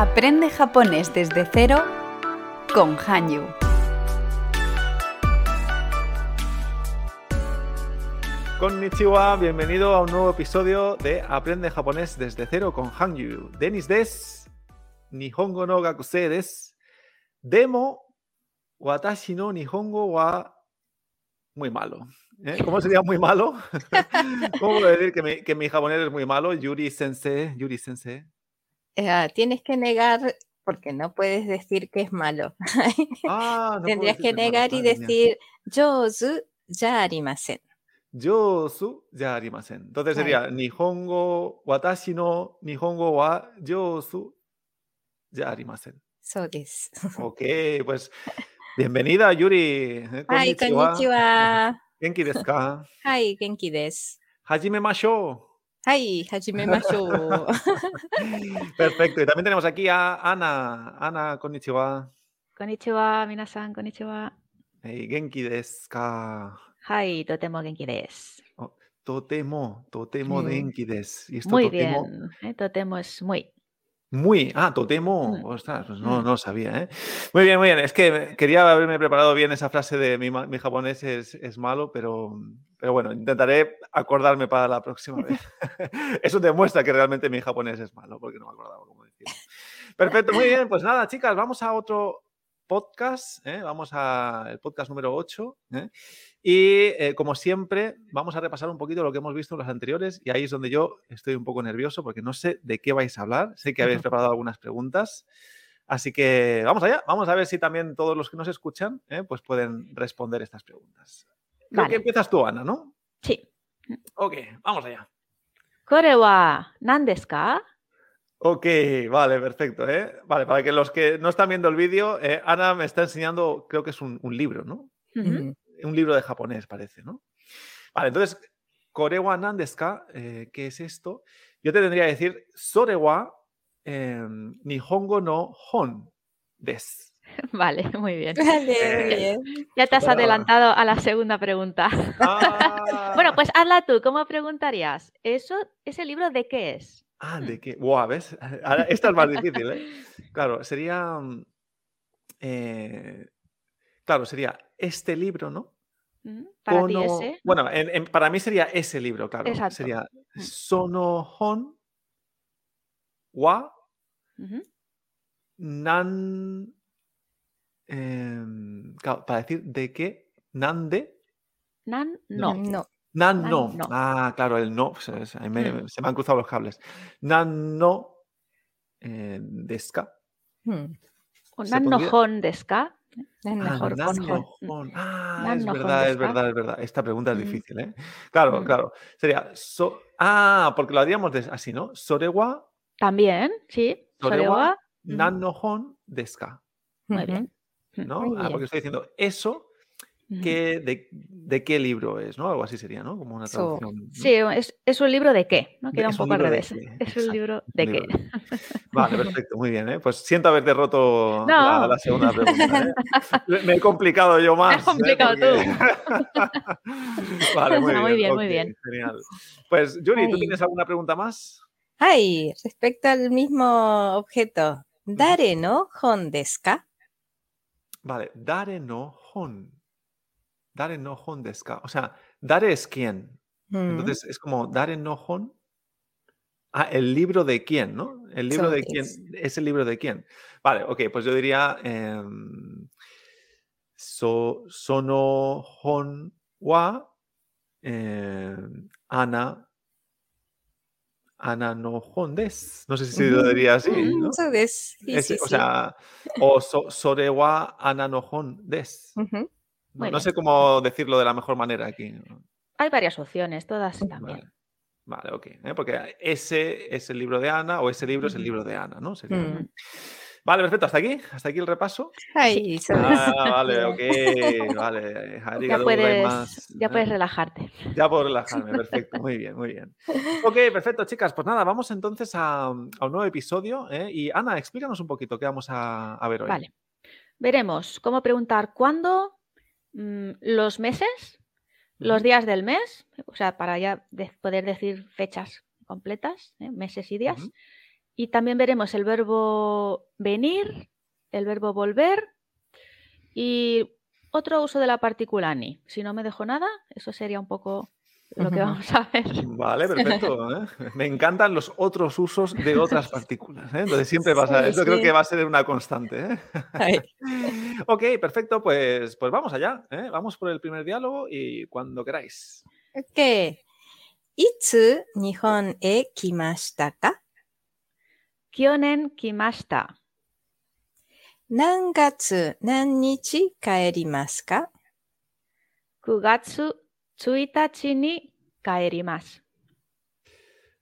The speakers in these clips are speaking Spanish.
Aprende japonés desde cero con Hanyu. Konnichiwa, bienvenido a un nuevo episodio de Aprende japonés desde cero con Hanyu. Denis des, Nihongo no gakusei des. Demo, watashi no Nihongo wa muy malo. ¿Eh? ¿Cómo sería muy malo? ¿Cómo puedo decir que mi, que mi japonés es muy malo? Yuri sensei, Yuri sensei. Eh, tienes que negar porque no puedes decir que es malo. Ah, no Tendrías que malo, negar y mía. decir Jozu ya arimasen. Yosu ya arimasen. Entonces Claro. sería Nihongo, watashi no Nihongo wa yosu ya arimasen. So desu. Ok, pues bienvenida Yuri. Eh, Ay, konnichiwa. Genki desu ka? Ay, genki desu. Hajime mashou. Ay, hajimemashou. Perfecto. Y también tenemos aquí a Ana. Ana, konnichiwa. こんにちは、皆さん、こんにちは。 Hey, genki desu ka? はい、とても元気です。 Totemo, totemo Mm. genki desu. Y esto Muy totemo- bien, eh, to te mo es muy. Muy, ah, totemo. Mm. Ostras, pues no, Mm. no lo sabía, ¿eh? Muy bien, muy bien. Es que quería haberme preparado bien esa frase de mi, mi japonés es, es malo, pero, pero bueno, intentaré acordarme para la próxima vez. Eso demuestra que realmente mi japonés es malo, porque no me acordaba cómo decirlo. Perfecto, muy bien. Pues nada, chicas, vamos a otro podcast. ¿eh? Vamos al podcast número 8. ¿eh? Y eh, como siempre, vamos a repasar un poquito lo que hemos visto en las anteriores y ahí es donde yo estoy un poco nervioso porque no sé de qué vais a hablar. Sé que habéis preparado algunas preguntas. Así que vamos allá, vamos a ver si también todos los que nos escuchan eh, pues pueden responder estas preguntas. Creo vale. que empiezas tú, Ana, ¿no? Sí. Ok, vamos allá. Korewa, Nandeska. Ok, vale, perfecto. Eh. Vale, para que los que no están viendo el vídeo, Ana me está enseñando, creo que es un, libro, ¿no? Uh. Un libro de japonés, parece, ¿no? Vale, entonces, Korewa Nandeska, eh, ¿qué es esto? Yo te tendría que decir, Sorewa em, Nihongo no Hon des. Vale, muy bien. Vale, muy Eh, bien. Ya te has adelantado a la segunda pregunta. Ah, Bueno, pues hazla tú. ¿Cómo preguntarías? ¿Eso, ese libro de qué es? Ah, ¿de qué? Buah, ¿ves? Ahora, esta es más difícil, ¿eh? Claro, sería. mm, eh, claro, sería este libro, ¿no? ¿Mm? Para ti Kono- ese. Bueno, en- en- para mí sería ese libro, claro. Exacto. Sería Mm. Sonohon wa nan. em, claro, para decir de qué, nan de, Nan, no. No. nan Nan no. no. Ah, claro, el no, se, se- ahí me, Mm. se me han cruzado los cables. Nan no eh, deska. Mm, Se Nan no hon desu es Ah. Ah, es verdad, es ka? verdad, es verdad. Esta pregunta es Mm. difícil, ¿eh? Claro, Mm. claro. Sería, so- ah, porque lo haríamos así, ¿no? Sorewa También, sí. Sorewa Sorewa. Ujú. nan no hon deska. Muy bien. ¿no? Ah, bien. porque estoy diciendo eso, De, de qué libro es, ¿no? Algo así sería, ¿no? Como una So, traducción. ¿no? Sí, es, es un libro de qué, ¿no? Queda un poco al revés. qué, Es un exacto, libro de qué. Vale, perfecto, muy bien, ¿eh? Pues siento haberte roto la, No. la segunda pregunta, ¿eh? Me he complicado yo más. ¿eh? complicado vale, muy No, bien. muy bien, muy bien. Genial. Pues, Yuri, ¿tú tienes alguna pregunta más? Ay, respecto al mismo objeto. Dare no hon desu ka? Vale, Dare no Hon. Dare no Hon desu ka. O sea, Dare es quién. Mm, Entonces es como Dare no Hon. Ah, el libro de quién, ¿no? El libro So de quién. Es el libro de quién. Vale, ok, pues yo diría. em, so, sono Hon wa em, Ana. Ana no Hon des. No sé si lo Ujú. diría así, Mm, ¿no? so desu. Sí, o sea, o so, sore wa ana no hon des. Ujú. No, Muy no bien. sé cómo decirlo de la mejor manera aquí. Hay varias opciones, todas también. Vale, vale ok. ¿eh? Porque ese es el libro de Ana o ese libro es el libro de Ana, ¿no? Sería- Mm. Vale, perfecto. Hasta aquí. Hasta aquí el repaso. Desu. Ah, vale, ok. Vale. Ya puedes, ya ¿eh? puedes relajarte. Ya puedo relajarme, perfecto, muy bien, muy bien. Ok, perfecto, chicas, pues nada, vamos entonces a, a un nuevo episodio. ¿eh? Y Ana, explícanos un poquito qué vamos a, a ver hoy. Vale. Veremos cómo preguntar cuándo, mm, los meses, los días del mes, o sea, para ya de- poder decir fechas completas, ¿eh? meses y días, y también veremos el verbo venir, el verbo volver y otro uso de la partícula ni. Si no me dejo nada, eso sería un poco lo que vamos a ver. Vale, perfecto. ¿eh? Me encantan los otros usos de otras partículas. ¿eh? Entonces siempre vas a... Esto sí, creo que va a ser una constante. ¿eh? ok, perfecto. Pues, pues vamos allá. ¿eh? Vamos por el primer diálogo y cuando queráis. Ok. ¿Itsu Nihon e kimashita ka? Kyonen kimashita. ¿Nangatsu nannichi kaerimasu ka? Kugatsu Tsuitachi ni kaerimasu.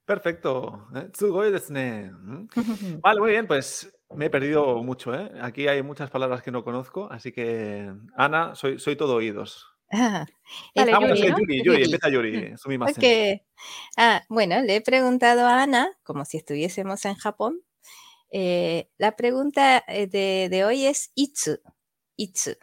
Perfecto. ¿Eh? Tsugoi Vale, muy bien, pues me he perdido mucho. ¿eh? Aquí hay muchas palabras que no conozco, así que Ana, soy, soy todo oídos. Ah, vale, eh, Vamos Yuri, ¿no? Yuri, Yuri, empieza Yuri, okay. ah, bueno, le he preguntado a Ana, como si estuviésemos en Japón. Eh, la pregunta eh, de, de, hoy es Itsu. Itsu.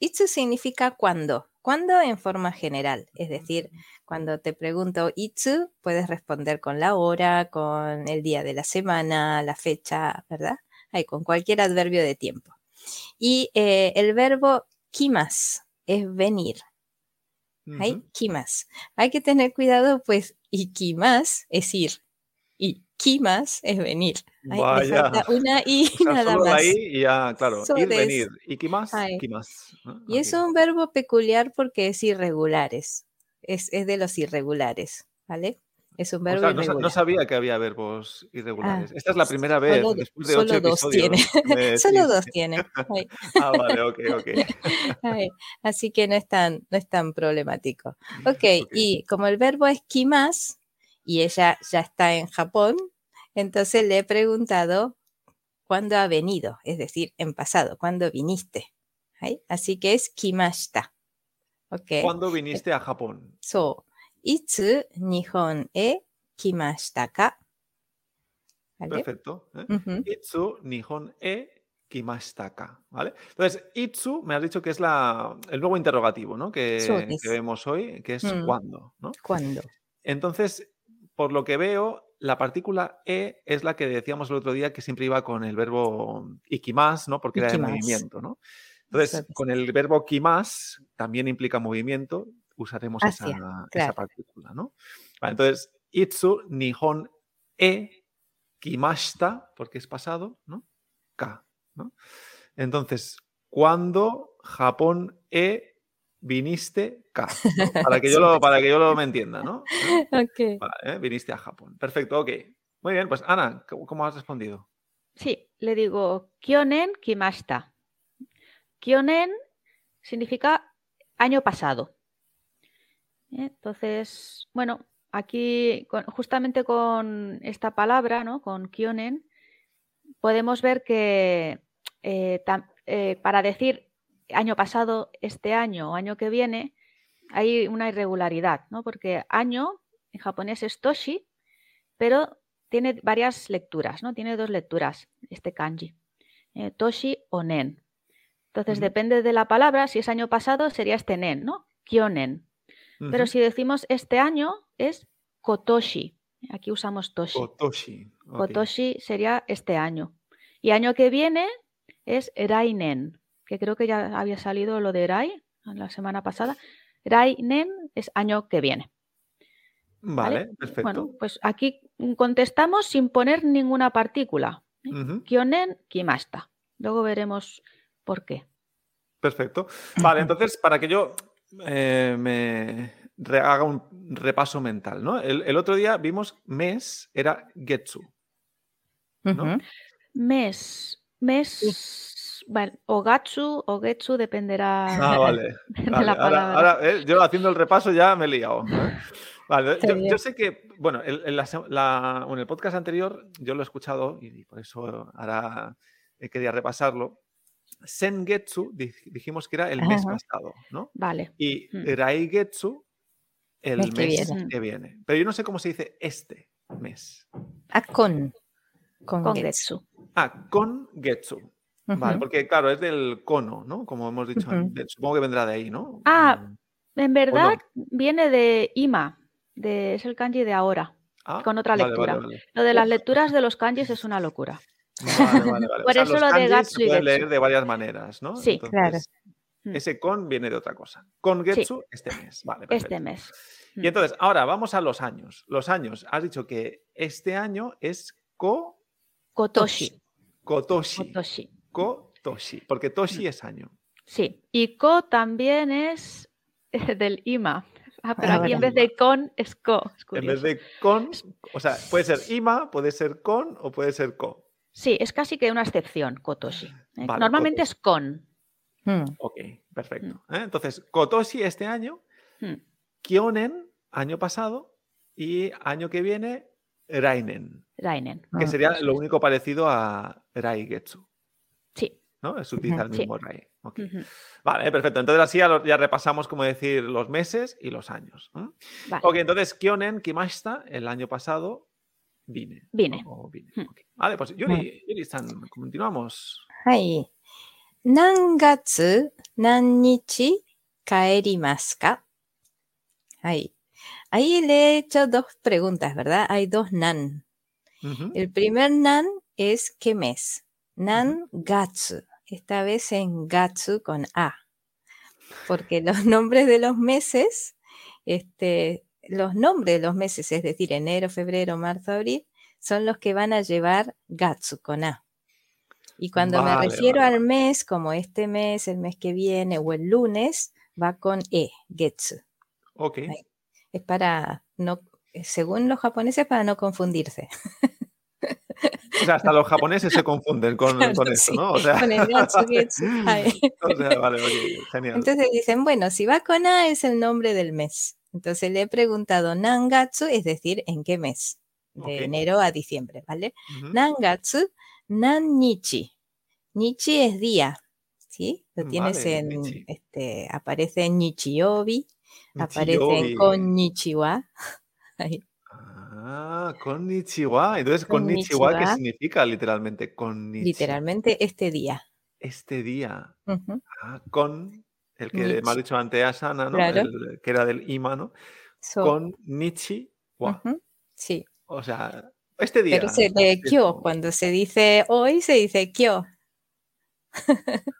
Itsu significa cuándo. ¿Cuándo en forma general? Es decir, cuando te pregunto itsu, puedes responder con la hora, con el día de la semana, la fecha, ¿verdad? Ahí, con cualquier adverbio de tiempo. Y eh, el verbo kimas es venir. Hay kimas. Hay que tener cuidado, pues, y kimas es ir. Y kimas es venir. Ay, Vaya. falta una y O sea, nada solo más. ahí y ya, claro, Solo ir, de venir. ¿Y qué más? ¿Qué más? ¿no? Y es Ok. un verbo peculiar porque es irregulares. Es, es de los irregulares, ¿vale? Es un O verbo sea, no, sa- irregular. no sabía que había verbos irregulares. Ah, Esta es la primera vez Solo, después de solo ocho dos episodios. tiene. solo dos tiene. Ay, Ah, vale, ok, ok. ay. Así que no es tan, no es tan problemático. Ok, Ok. y como el verbo es kimas y ella ya está en Japón, entonces le he preguntado cuándo ha venido, es decir, en pasado, cuándo viniste. Así que es kimashita. Okay. ¿Cuándo viniste a Japón? So, itsu nihon e kimashita ka. Perfecto. ¿eh? Itsu nihon e Kimastaka, ¿vale? Entonces, Itsu me has dicho que es el nuevo interrogativo, ¿no? Que, vemos hoy, que es mm. cuándo, ¿Cuándo? Entonces, por lo que veo, la partícula e es la que decíamos el otro día que siempre iba con el verbo ikimas, ¿no? Porque era de movimiento, ¿no? Entonces, con el verbo kimas también implica movimiento, usaremos esa, Hacia, esa claro. partícula, ¿no? Vale, entonces, itsu nihon e kimashita, porque es pasado, ¿no? Ka, ¿no? Entonces, ¿cuándo Japón e viniste? ¿no? Para que yo lo, para que yo lo me entienda, ¿no? Ok. Vale, ¿eh? viniste a Japón. Perfecto, ok. Muy bien, pues Ana, ¿cómo has respondido? Sí, le digo Kyonen kimashita. Kyonen significa año pasado. ¿Eh? Entonces, bueno, aquí con- justamente con esta palabra, ¿no? Con Kyonen, podemos ver que eh, tam- eh, para decir año pasado, este año o año que viene, hay una irregularidad, ¿no? Porque año en japonés es toshi, pero tiene varias lecturas, ¿no? Tiene dos lecturas este kanji, eh, toshi o nen. Entonces, depende de la palabra, si es año pasado sería este nen, ¿no? Kyonen. Pero si decimos este año es kotoshi. Aquí usamos toshi. Kotoshi. Kotoshi sería este año. Y año que viene es Rainen, que creo que ya había salido lo de Rai la semana pasada. Rainen es año que viene. Vale, ¿vale? perfecto. Bueno, pues aquí contestamos sin poner ninguna partícula. ¿eh? Ujú, Kyonen, kimasta. Luego veremos por qué. Perfecto. Vale, entonces, para que yo eh, me haga un repaso mental, ¿no? El, el otro día vimos mes era getsu. Mes, mes, bueno, o gatsu o getsu dependerá Ah, vale. de vale. la Ahora, palabra. ahora, eh, yo haciendo el repaso ya me he liado. ¿eh? Vale, yo, sé que, bueno, en, la se- la- en el podcast anterior yo lo he escuchado y por eso ahora quería repasarlo. Sengetsu di- dijimos que era el mes Ajá. pasado, ¿no? Vale. Y Mm. Raigetsu el Mes mes, que viene. que viene. Pero yo no sé cómo se dice este mes. Ah, con. Con, Con getsu. getsu. Ah, con Getsu. Vale, porque claro, es del cono, ¿no? Como hemos dicho antes. Supongo que vendrá de ahí, ¿no? Ah, Mm. En verdad viene de ima, de, es el kanji de ahora. Ah, con otra lectura. vale, vale. Lo de las lecturas de los kanjis es una locura. Vale, vale, vale. Por eso los lo de Gatsu y Getsu. leer de varias maneras, ¿no? Sí, claro. Mm. Ese con viene de otra cosa. Con Sí. Getsu, este mes. Vale, perfecto. Este mes. Y entonces, ahora vamos a los años. Los años, has dicho que este año es Ko Kotoshi. Kotoshi. Kotoshi. Kotoshi. Porque Toshi es año. Sí. Y ko también es del ima. Ah, pero Ah, aquí en vez de con es ko. Es En vez de con, o sea, puede ser ima, puede ser con o puede ser ko. Sí, es casi que una excepción, kotoshi. ¿eh? Vale, Normalmente kotoshi. es con. Mm, Ok, perfecto. ¿eh? Entonces, Kotoshi este año, Mm. Kyonen año pasado y año que viene Rainen, Rainen. que Ah, sería lo único parecido a Raigetsu. Es utiliza el mismo sí. Vale, perfecto. Entonces así ya, repasamos, como decir, los meses y los años. Vale. Ok, entonces, Kionen Kimashita, el año pasado, vine. Vine. Vale, pues Yuri, Yuri san continuamos. Hai. Nangatsu, nannichi, kaerimasu ka? Ahí. Ahí le he hecho dos preguntas, ¿verdad? Hay dos nan. El primer nan es ¿qué mes? Nan gatsu. Esta vez en gatsu con A. Porque los nombres de los meses, este, los nombres de los meses, es decir, enero, febrero, marzo, abril, son los que van a llevar gatsu con A. Y cuando Vale, me refiero vale, al mes, como este mes, el mes que viene o el lunes, va con E, getsu. Ok. Es para no, eh, según los japoneses, para no confundirse. O sea, hasta los japoneses se confunden con, Claro, con sí, ¿no? O sea, con el. Ahí. o sea, vale, genial. Entonces dicen, bueno, si va con A es el nombre del mes. Entonces le he preguntado Nangatsu, es decir, ¿en qué mes? De enero a diciembre, ¿vale? Nangatsu, Nannichi. Nichi es día, ¿sí? Lo tienes Vale, en, Nichi. este, aparece en Nichiobi, aparece en Konnichiwa. Ahí. Ah, konnichiwa. Entonces, konnichiwa, ¿qué significa literalmente? Konnichiwa. Literalmente este día. Este día. Ah, con, el que Nichi. dicho antes, Asana, ¿no? Claro. El que era del ima, ¿no? So, Sí, O sea, este día. pero se lee kyo. Cuando se dice hoy, se dice kyo.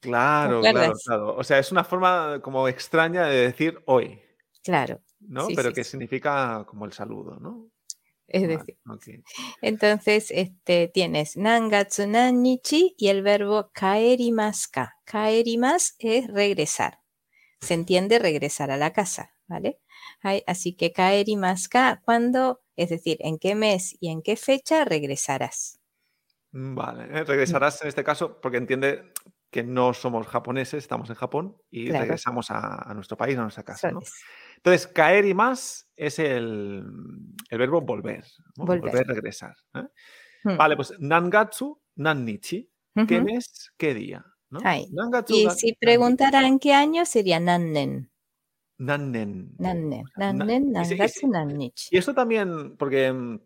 Claro, claro, claro. O sea, es una forma como extraña de decir hoy, Claro. ¿No? Sí, Pero sí, que sí. significa como el saludo, ¿no? Es Vale, decir, entonces este, tienes nangatsu nannichi y el verbo kaerimasu ka. Kaerimas es regresar. Se entiende regresar a la casa, ¿vale? Así que kaerimasu ka, ¿cuándo? Es decir, ¿en qué mes y en qué fecha regresarás? Mm, Vale, ¿eh? regresarás en este caso porque entiende que no somos japoneses, estamos en Japón y Claro. regresamos a, a nuestro país, a nuestra casa, ¿no? es. Entonces, caer y más es el, el verbo volver, ¿no? Volver. regresar. ¿eh? Mm. Vale, pues nangatsu, nannichi, ¿qué Ujú. mes, qué día? ¿no? Nangatsu, Y nan- si preguntaran qué año, sería nannen. nannen. Nannen. Na- Nannen, nangatsu, nannichi. Y esto también, porque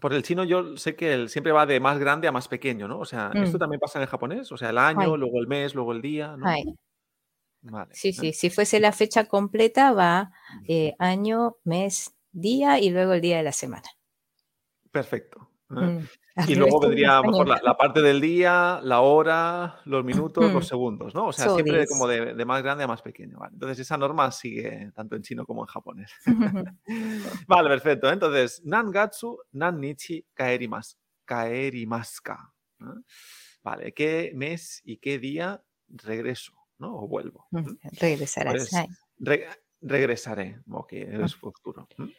por el chino yo sé que el- siempre va de más grande a más pequeño, ¿no? O sea, ¿esto Mm. también pasa en el japonés? O sea, el año, Ay. luego el mes, luego el día, ¿no? Ay, Vale. Sí, sí, si fuese la fecha completa va eh, año, mes, día y luego el día de la semana. Perfecto. ¿Eh? Mm, Y luego vendría a lo mejor la, parte del día, la hora, los minutos, los Mm. segundos, ¿no? O sea, So siempre this. como de, de más grande a más pequeño. ¿vale? Entonces esa norma sigue tanto en chino como en japonés. vale, perfecto. ¿eh? Entonces, nangatsu, nannichi, kaerimasu. Kaerimaska. ¿no? Vale, ¿qué mes y qué día regreso? ¿no? O vuelvo. Mm. Regresarás. Pues. Re- regresaré. Ok, es futuro. ¿m?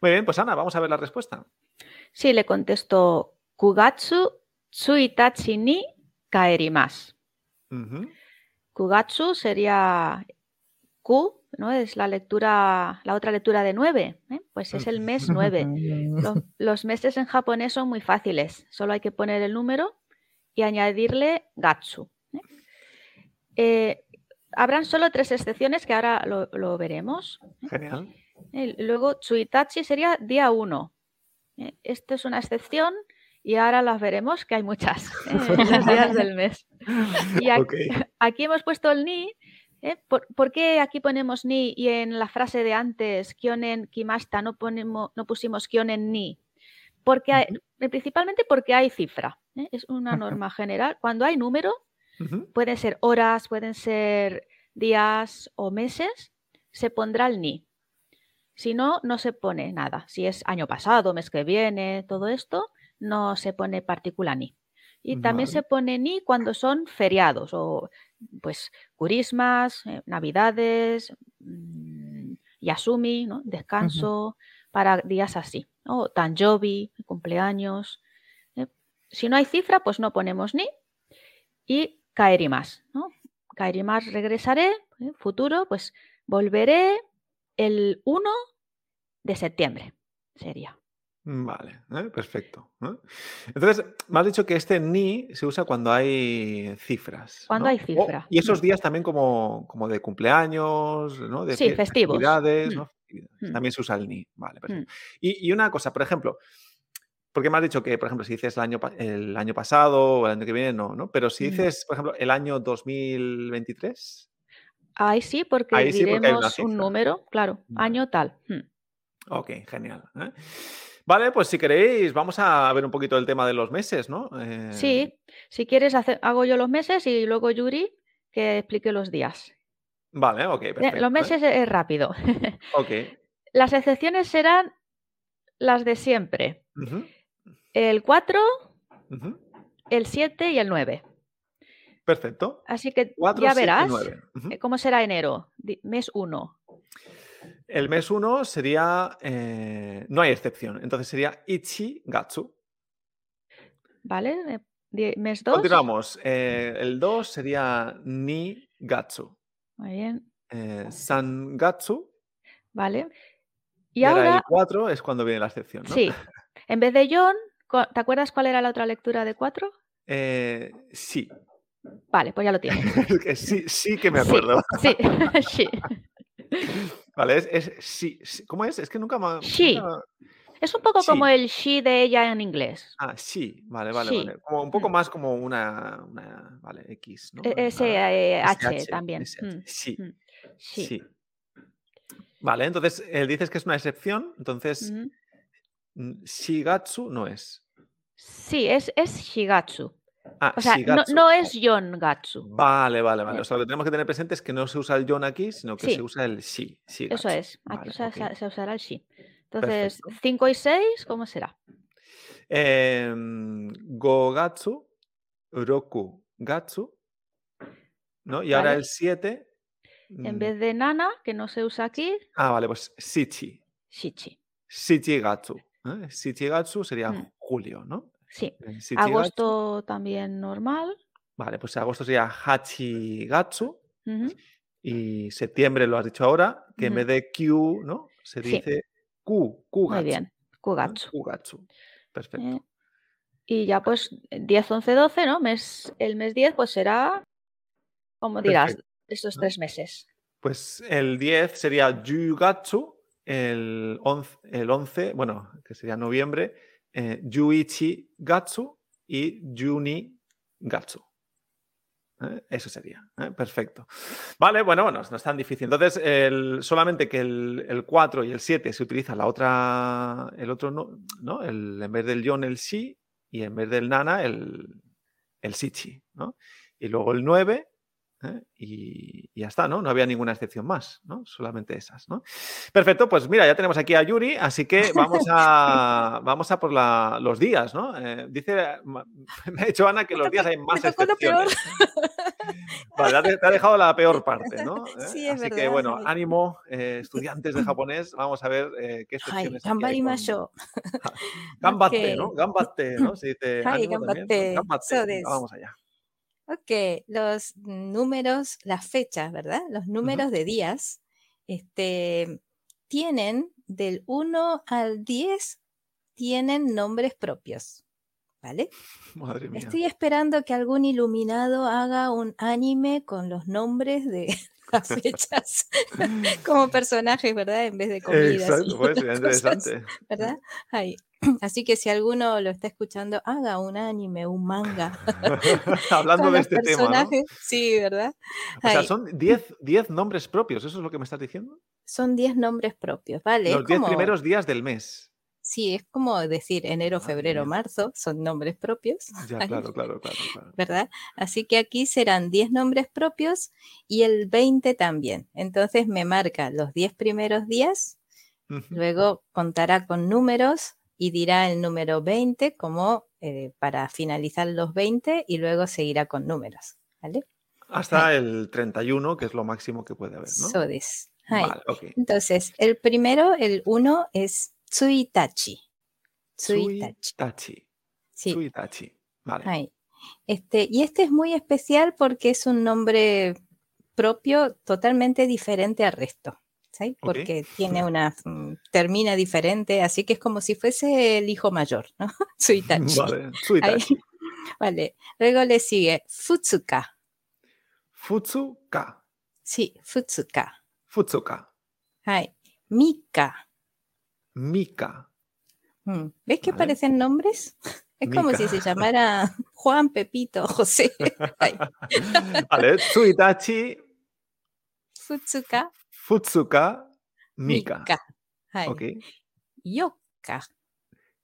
Muy bien, pues Ana, vamos a ver la respuesta. Sí, le contesto Kugatsu tsuitachi ni kaerimasu. Ujú. Kugatsu sería Ku, ¿no? Es la lectura, la otra lectura de 9, pues es el mes 9. Los, los meses en japonés son muy fáciles, solo hay que poner el número y añadirle gatsu. ¿eh? Eh, habrán solo tres excepciones que ahora lo, lo veremos. Genial. Eh, Luego, Tsuitachi sería día 1. Esto es una excepción y ahora las veremos, que hay muchas ¿eh? en los días del mes. Y aquí, hemos puesto el ni ¿eh? ¿Por, por qué aquí ponemos ni y en la frase de antes, kionen kimasta, no, ponemos, no pusimos kionen ni? Porque hay- eh, principalmente porque hay cifra. ¿eh? Es una norma general. Cuando hay número, Pueden ser horas, pueden ser días o meses, se pondrá el ni. Si no, no se pone nada. Si es año pasado, mes que viene, todo esto, no se pone partícula ni. Y también Vale. se pone ni cuando son feriados o pues curismas, eh, navidades, mm, yasumi, ¿no? descanso, para días así. ¿no? O Tanjobi, cumpleaños. ¿eh? Si no hay cifra, pues no ponemos ni. Y kaerimas, ¿no? Kaerimas regresaré, ¿eh? futuro, pues volveré el 1 de septiembre, sería. Vale, ¿eh? perfecto. Entonces, me has dicho que este ni se usa cuando hay cifras. Cuando ¿no? hay O- cifra. y esos Mm. días también como, como de cumpleaños, ¿no? De Sí, festivos. festividades, Mm. ¿no? Festividades. Mm. También se usa el ni. Vale, perfecto. Mm. Y, y una cosa, por ejemplo, porque me has dicho que, por ejemplo, si dices el año, el año pasado o el año que viene, no, ¿no? Pero si dices, por ejemplo, el año 2023, Ahí sí, porque Ahí sí, porque diremos un número, claro, año tal. Mm. ok, genial. ¿eh? Vale, pues si queréis, vamos a ver un poquito el tema de los meses, ¿no? Eh, Sí, si quieres, hago yo los meses y luego Yuri que explique los días. Vale, ok, Eh, perfecto. Los ¿eh? meses es rápido. Ok. Las excepciones serán las de siempre. ujú, El 4, ujú. el 7 y el 9. Perfecto. Así que 4, ya 7 y verás 9. ujú. eh, cómo será enero, mes 1. El mes 1 sería. eh, no hay excepción. Entonces sería Ichi Gatsu. ¿Vale? Eh, Mes 2. Continuamos. eh, el 2 sería Ni Gatsu. Muy bien. Eh, San Gatsu. ¿Vale? Y, Y ahora el ahora, 4 es cuando viene la excepción, ¿no? sí, en vez de John, co- ¿te acuerdas cuál era la otra lectura de 4? Eh, sí. Vale, pues ya lo tienes. Sí. Sí que me Sí, acuerdo. Sí, sí. Vale, es, es sí, sí. ¿Cómo es? Es que nunca me. Nunca- Es un poco como Sí. el she de ella en inglés. Ah, sí. Vale, vale, vale. Como un poco Mm. más como una. una vale, X, ¿no? E- eh, H SH, también. SH. Mm, Sí. mm. Sí. Sí. Vale, entonces eh, dices que es una excepción, entonces Shigatsu no es. Sí, es, es Shigatsu. Ah, O sea, no, es Yongatsu. Vale, vale, vale. Eh. O sea, lo que tenemos que tener presente es que no se usa el yon aquí, sino que Sí. se usa el shi. Eso shigatsu. es. Aquí Vale, se, usará el shi. Entonces, Perfecto. 5 y 6, ¿cómo será? Em, Gogatsu, Roku Gatsu, ¿no? Y ahora el 7. En vez de Nana, que no se usa aquí, Ah, vale, pues Shichi. Shichi. Shichigatsu. ¿eh? Shichigatsu sería Mm. julio, ¿no? Sí. Eh. Agosto también normal. Vale, pues agosto sería Hachigatsu. Ujú. Y septiembre lo has dicho ahora, que en Ujú. vez de Q, ¿no? Se Sí. dice Q, Kugatsu. Muy bien. Kugatsu. Kugatsu. Perfecto. Eh, Y ya pues 10, 11, 12, ¿no? Mes, el mes 10 pues será, como dirás, Perfecto. estos tres meses. Pues el 10 sería Yugatsu, el 11, el 11 bueno, que sería noviembre, eh, Yuichi Gatsu y Juni Gatsu. ¿eh? Eso sería. ¿eh? Perfecto. Vale, bueno, bueno, no es tan difícil. Entonces, solamente que el, el 4 y el 7 se utiliza la otra, el otro, no, ¿no? El, en vez del yon, el shi, y en vez del nana, el, el sichi, ¿no? Y luego el 9, ¿eh? y, y ya está, ¿no? No había ninguna excepción más, ¿no? Solamente esas, ¿no? Perfecto, pues mira, ya tenemos aquí a Yuri, así que vamos a, vamos a por la- los días, ¿no? Eh, dice, me ha dicho Ana que los días hay más excepciones. Vale, te ha- dejado la peor parte, ¿no? ¿Eh? Sí, es Así que bueno, sí. ánimo, estudiantes de japonés, vamos a ver qué excepciones hay con- gambarimashou. Gambatte, ¿no? Ok. Gambatte, ¿no? Se dice Ay, ánimo también, gambatte. Gambatte, So venga, des. vamos allá. Ok, los números, las fechas, ¿verdad? Los números de días este, tienen del 1 al 10, tienen nombres propios, ¿vale? Madre mía. Estoy esperando que algún iluminado haga un anime con los nombres de las fechas como personajes, ¿verdad? En vez de comidas. Exacto, interesante. ¿Verdad? Ahí. Así que si alguno lo está escuchando, haga un anime, un manga. Hablando de este tema. Sí, ¿verdad? O sea, son 10 10 nombres propios, ¿eso es lo que me estás diciendo? Son 10 nombres propios, ¿vale? Los 10 como- primeros días del mes. Sí, es como decir enero, Madre febrero, marzo, son nombres propios. Ya, claro, claro, claro, claro. ¿verdad? Así que aquí serán 10 nombres propios y el 20 también. Entonces me marca los 10 primeros días, luego contará con números y dirá el número 20 como eh, para finalizar los 20 y luego seguirá con números, ¿vale? Hasta el 31, que es lo máximo que puede haber, ¿no? So this. Hai. Vale, ok. Entonces, el primero, el 1 es Tsuitachi. Tsuitachi. Tsuitachi. Sí. Tsuitachi. Vale. Este, y este es muy especial porque es un nombre propio totalmente diferente al resto. ¿Sí? Porque tiene una, mm, termina diferente, así que es como si fuese el hijo mayor, ¿no? Tsuitachi. Vale. Ahí. Tsuitachi. Vale. Luego le sigue Futsuka. Futsuka. Sí, Futsuka. Futsuka. Ay. Mika. Mika. Mm, ¿Ves que Vale. parecen nombres? Es como si se llamara Juan, Pepito, José. Vale. Tsuitachi. Futsuka. Futsuka. Mika. Mika. Ay. Ok. Yoka.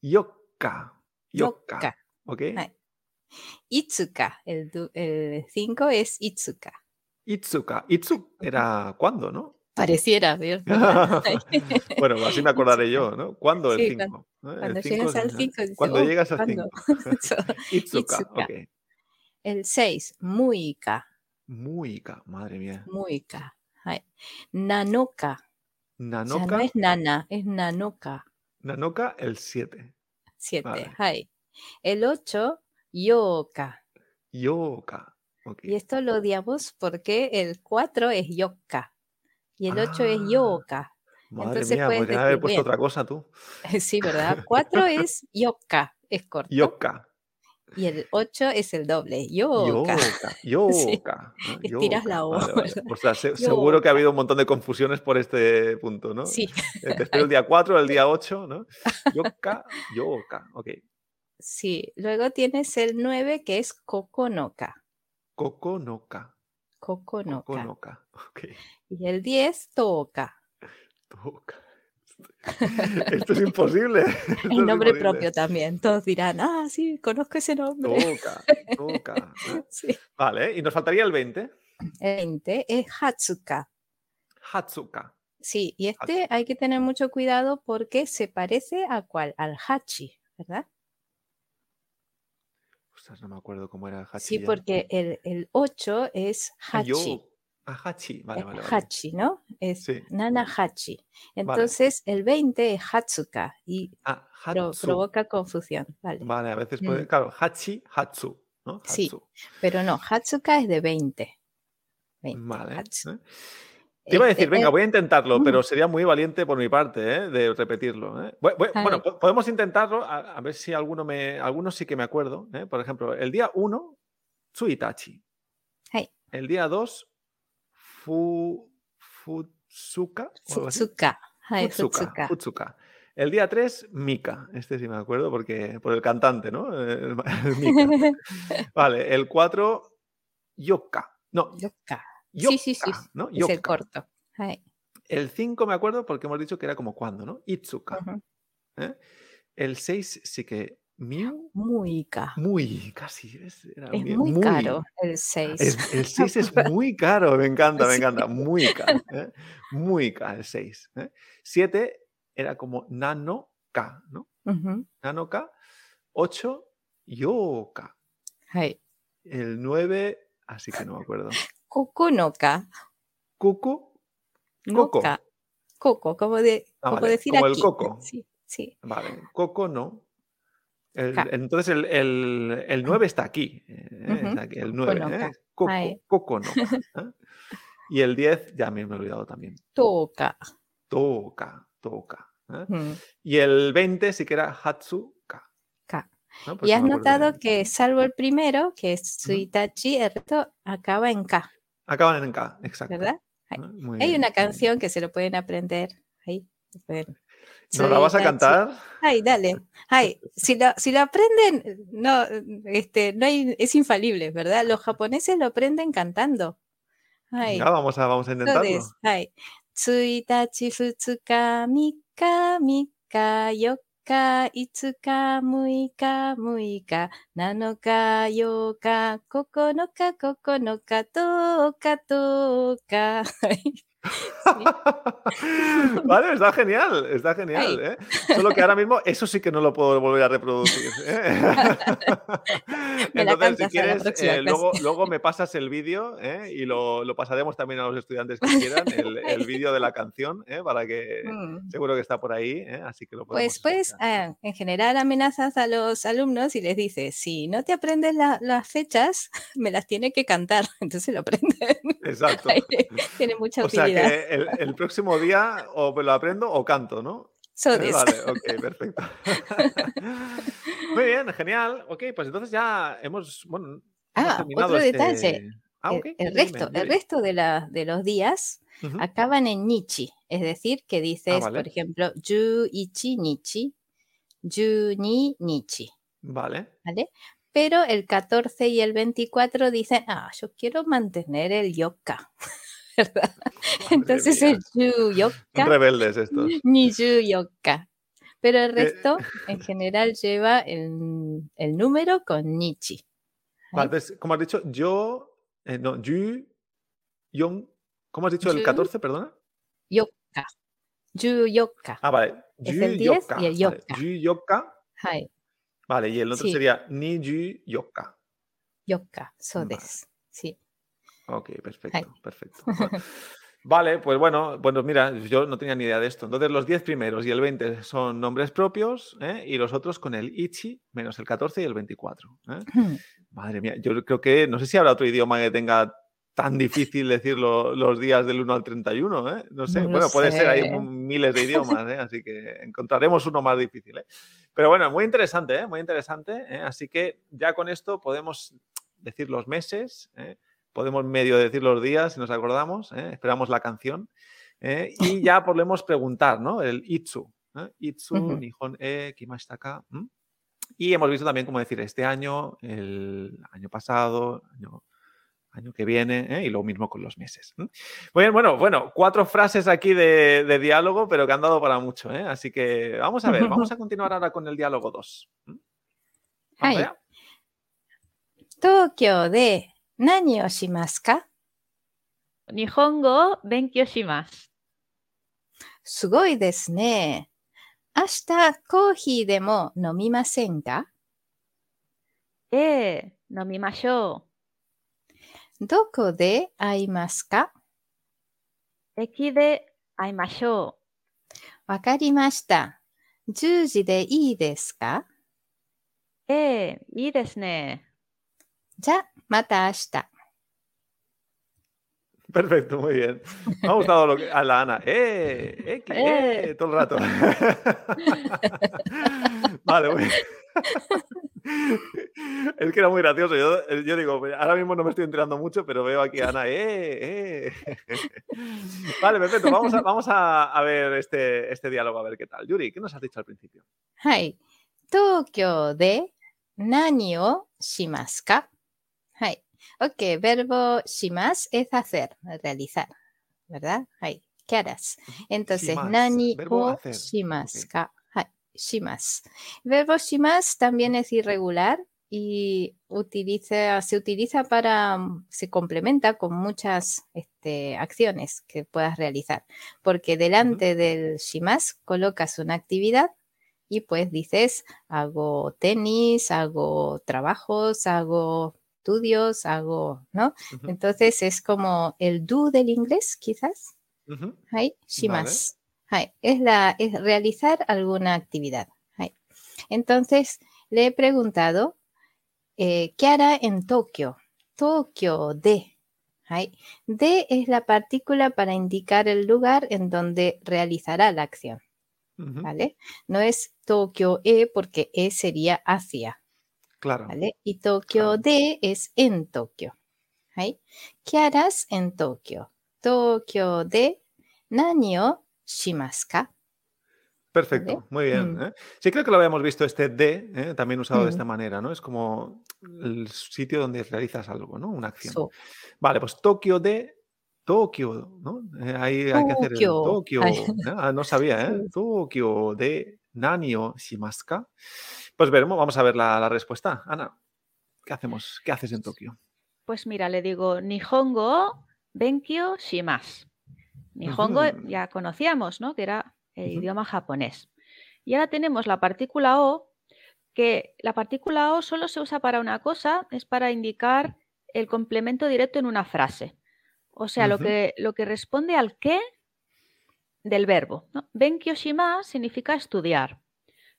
Yoka. Yoka. Yoka. Ok. Ay. Itsuka. El 5 es Itsuka. Itsuka. Itsu era cuándo, ¿no? Pareciera, ¿verdad? Bueno, así me acordaré yo, ¿no? ¿Cuándo el Sí, 5? Cuando llegas al 5, Cuando llegas al 5. Itsuka. Itsuka. Itsuka. Ok. El 6, Muika. Muika, madre mía. Muika. Ay. Nanoka. Ya Nanoka. no es nana, es nanoka. Nanoka, el 7. 7. Vale. El 8, Yoka. Yoka. Ok. Y esto lo odiamos porque el 4 es Yoka. Y el 8 es Ah. Yoka. Madre entonces mía, podrían haber puesto bien. otra cosa tú. Sí, ¿verdad? 4 es Yoka, es corto. Yoka. Y el 8 es el doble, Yoka. Yoka. Sí. ¿no? Estiras la O, Vale, vale. O sea, se- seguro que ha habido un montón de confusiones por este punto, ¿no? Sí, Eh, Te espero el día 4, el día 8, ¿no? Yoka, Yoka. Ok. sí. Luego tienes el 9 que es Kokonoka. Kokonoka. Kokonoka. Kokonoka. Ok. Y el 10, Toka. Toka. Esto es imposible. Esto es El nombre imposible. propio también. Todos dirán, ah, sí, conozco ese nombre. ¿eh? Sí. Vale, y nos faltaría el 20. El 20 es Hatsuka. Hatsuka. Sí, y este hay que tener mucho cuidado porque se parece a cuál? Al Hachi, ¿verdad? Ostras, no me acuerdo cómo era el Hachi. Sí, ya. porque el, el 8 es Ah, Hachi. yo. Hachi. Vale, eh, vale, vale. Hachi, ¿no? Es Sí. Nana Hachi. Entonces, el 20 es Hatsuka y Ah, pro- provoca confusión, ¿vale? Vale, a veces puede. Mm. Claro, Hachi, Hatsu. ¿no? Sí. Pero no, Hatsuka es de 20. 20, Vale. Hatsu. ¿eh? Te iba a Este, decir, venga, el- voy a intentarlo, pero sería muy valiente por mi parte, ¿eh? De repetirlo. ¿eh? Bueno, podemos intentarlo, a, a ver si alguno me. Algunos sí que me acuerdo. ¿eh? Por ejemplo, el día 1, Tsuitachi. El día 2, fu, Futsuka. Futsuka. Futsuka, Futsuka. Futsuka. El día 3, Mika. Este sí me acuerdo porque por el cantante, ¿no? El, el Mika. Vale, el 4, Yoka. No, Yoka. Yoka, Sí, sí, sí. ¿no? Es el Yoka. corto. Hai, El 5 me acuerdo porque hemos dicho que era como cuando, ¿no? Itsuka. ujú. ¿eh? El 6 sí que Miu. Muy caro. Muy, casi. ¿ves? Era Es bien, muy, caro el 6. Es- el 6 es muy caro, me encanta, me encanta, muy caro. ¿eh? Muy caro el 6. 7 era como Nano-Ka, ¿no? Nano-Ka. 8, Yoka. El 9, así que no me acuerdo. Kokonoka. Cucu, Coco. Noka. Coco, como, de, Ah, como vale, decir como el aquí. coco. Sí, sí. Vale, Coco no. El- Ka. entonces el, el, el 9 está aquí. eh, Ujú, está aquí, el 9. Coconoca. ¿eh? Coco. Coco no. ¿eh? Y el 10, ya me he olvidado también. Toka. Toca, toca. ¿eh? Mm, Y el 20 sí que era Hatsuka. ka. ¿no? Pues Y has me notado bien. que salvo el primero, que es Suitachi, el resto acaba en K, Acaban en K, exacto. ¿verdad? Hay bien. una canción que se lo pueden aprender. Ahí. pueden- ¿Nos sí, la vas a cantar? Ay, dale. Ay, si lo, si lo aprenden, no, este, no hay, es infalible, ¿verdad? Los japoneses lo aprenden cantando. Ay. Ya, vamos a, vamos a intentarlo. Entonces, ay. Tsuitachi, futsuka, mika, mika, yoka, itsuka, muika, muika, nanoka, yoka, kokonoka, kokonoka, toka, toka. Ay. Vale, está genial, está genial. ¿eh? Solo que ahora mismo eso sí que no lo puedo volver a reproducir. ¿eh? Entonces, si quieres, eh, luego, me pasas el vídeo y lo, lo, pasaremos también a los estudiantes que quieran, el, el vídeo de la canción, para que mm. seguro que está por ahí, así que lo Pues, pues ah, en general amenazas a los alumnos y les dices, si no te aprendes las fechas, me las tiene que cantar, entonces lo aprenden. Exacto. Tiene mucha utilidad que el, el próximo día o lo aprendo o canto, ¿no? So ¿Eh? this. Vale, ok, perfecto. Muy bien, genial. Ok, pues entonces ya hemos, bueno, hemos Ah, terminado otro este- detalle. Ah, El- ok, el, resto, dime, el resto de, la- de los días Ujú. acaban en nichi, es decir, que dices, vale. por ejemplo, 11 nichi, 12 nichi, Vale. ¿vale? Pero el 14 y el 24 dicen, ah, yo quiero mantener el yoka, ¿verdad? Entonces mía, el yu son yoka, rebeldes estos. ni yu yoka. Pero el Eh, resto, en general, lleva el, el número con nichi. Vale, pues, como has dicho, yo, eh, no, Yu, Yong, ¿cómo has dicho el Yu. 14, perdona? Yoka. Yu yoka. Ah, vale. Es Yu el 10 y el vale, yoka. Yu yoka, Hai, vale, y el otro Sí. sería Ni Yu yoka. yoka, so Vale. desu. Sí. Ok, perfecto, perfecto. Vale, pues bueno, bueno, mira, yo no tenía ni idea de esto. Entonces, los 10 primeros y el 20 son nombres propios ¿eh? y los otros con el ichi menos el 14 y el 24. ¿eh? Madre mía, yo creo que no sé si habrá otro idioma que tenga tan difícil decir lo- los días del 1 al 31, ¿eh? No sé, No bueno, puede ser, hay sé. miles de idiomas, ¿eh? así que encontraremos uno más difícil. ¿eh? Pero bueno, muy interesante, ¿eh? Muy interesante. ¿eh? Así que ya con esto podemos decir los meses, ¿eh? podemos medio decir los días si nos acordamos, ¿eh? esperamos la canción. ¿eh? Y ya pues podemos preguntar, ¿no? El Itsu. ¿eh? Itsu, uh -huh. Nihon E, Kimashita ¿Mm? Y hemos visto también, como decir, este año, el año pasado, año, año que viene, y lo mismo con los meses. Muy bien, bueno, bueno, cuatro frases aquí de, diálogo, pero que han dado para mucho. Así que vamos a ver, vamos a continuar ahora con el diálogo 2. ¿Mm? Tokio de 何をしますか？日本語を勉強します。すごいですね。明日コーヒーでも飲みませんか？ええ、飲みましょう。どこで会いますか？駅で会いましょう。わかりました。10時でいいですか？ええ、いいですね。Ya, mata hasta. Perfecto, muy bien. Me ha gustado lo que, a la Ana. ¡Eh! eh, eh. eh, todo el rato. vale, muy bien. Es que era muy gracioso. Yo, digo, ahora mismo no me estoy enterando mucho, pero veo aquí a Ana. ¡Eh! eh. Vale, perfecto. Vamos a, vamos a, a ver este, este, diálogo, a ver qué tal. Yuri, ¿qué nos has dicho al principio? Hai. Tokyo de nani o shimasu? はい。OK, verbo します es hacer, realizar, ¿verdad? はい。¿Qué harás? Entonces, します何 verbo を hacer しますかはい。します。Verbo します también es irregular y utiliza, se utiliza para, mm, se complementa con muchas este, acciones que puedas realizar. Porque delante del shimas colocas una actividad y pues dices, hago tenis, hago trabajos, hago estudios, hago, ¿no? Entonces es como el do del inglés, quizás. ujú. Hay shimas. Hay, es, la, es realizar alguna actividad. Hay. Entonces le he preguntado, eh, ¿qué hará en Tokio? Tokio de. Hay. De es la partícula para indicar el lugar en donde realizará la acción. ¿Vale? No es Tokio e porque e sería hacia. Claro. ¿vale? Y Tokio Claro. de es en Tokio. ¿? ¿Qué harás en Tokio? Tokio de nani o shimasu ka? Perfecto, muy bien. Mm. ¿eh? Sí, creo que lo habíamos visto este de, ¿eh? también usado de Mm. esta manera, ¿no? Es como el sitio donde realizas algo, ¿no? Una acción. So, Vale, pues Tokio de Tokio, ¿no? Eh, ahí hay que hacer el Tokio. Ah, no sabía, ¿eh? Tokio de nani o shimasu ka? Pues veremos, vamos a ver la, la respuesta. Ana, ¿qué hacemos? ¿Qué haces en Tokio? Pues mira, le digo Nihongo o Benkyo shimasu. Nihongo ya conocíamos, ¿no? Que era el idioma japonés. Y ahora tenemos la partícula o, que la partícula o solo se usa para una cosa, es para indicar el complemento directo en una frase. O sea, lo, que, lo que responde al qué del verbo. ¿no? Benkyo shimasu significa estudiar.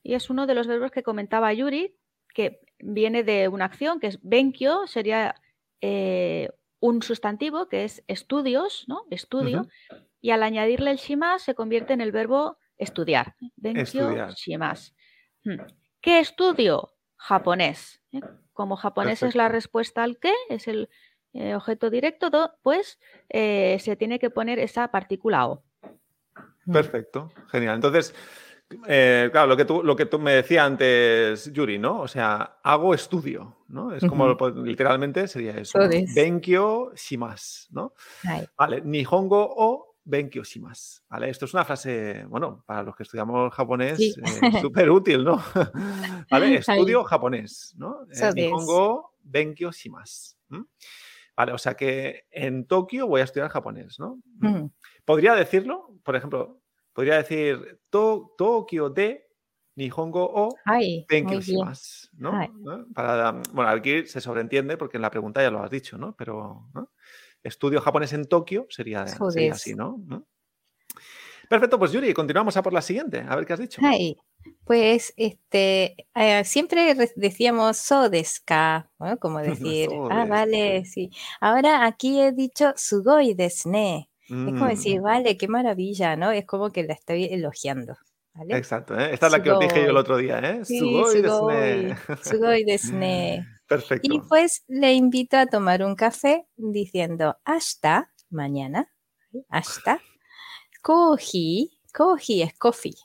Y es uno de los verbos que comentaba Yuri, que viene de una acción, que es benkyo, sería eh, un sustantivo, que es estudios, ¿no? Estudio. Y al añadirle el shimas se convierte en el verbo estudiar. Benkyo Estudiar. shimas. Hmm. ¿Qué estudio? Japonés. ¿eh? Como japonés es la respuesta al qué, es el eh, objeto directo, do- pues eh, se tiene que poner esa partícula o. Perfecto, genial. Entonces, eh, claro, lo que, tú, lo que tú me decía antes, Yuri, ¿no? O sea, hago estudio, ¿no? Es como pues, literalmente sería eso. Benkyo shimas, ¿no? Ay. Vale, Nihongo o Benkyo shimas. Vale, esto es una frase, bueno, para los que estudiamos japonés, súper eh, útil, ¿no? vale, estudio japonés, ¿no? Eh, Nihongo Benkyo shimas. Vale, o sea que en Tokio voy a estudiar japonés, ¿no? ¿Podría decirlo? Por ejemplo, podría decir to, Tokio de Nihongo o Tenkyoushimasu, ¿no? ¿no? Para, bueno, aquí se sobreentiende porque en la pregunta ya lo has dicho, ¿no? Pero estudio japonés en Tokio sería, sería así, ¿no? Perfecto, pues Yuri, continuamos a por la siguiente, a ver qué has dicho. Hi. Pues este, eh, siempre decíamos sodeska, ¿no? como decir, ah, vale, sí. Ahora aquí he dicho sugoi desne, ne. Es como decir, Mm, vale, qué maravilla, ¿no? Es como que la estoy elogiando, ¿vale? exacto, ¿eh? Esta es la que os dije yo el otro día, ¿eh? Sí, Sugoi desu sugoi, ne. sugoi desu ne. Y Perfecto. pues le invito a tomar un café diciendo, hasta mañana, hasta, coffee, coffee es coffee,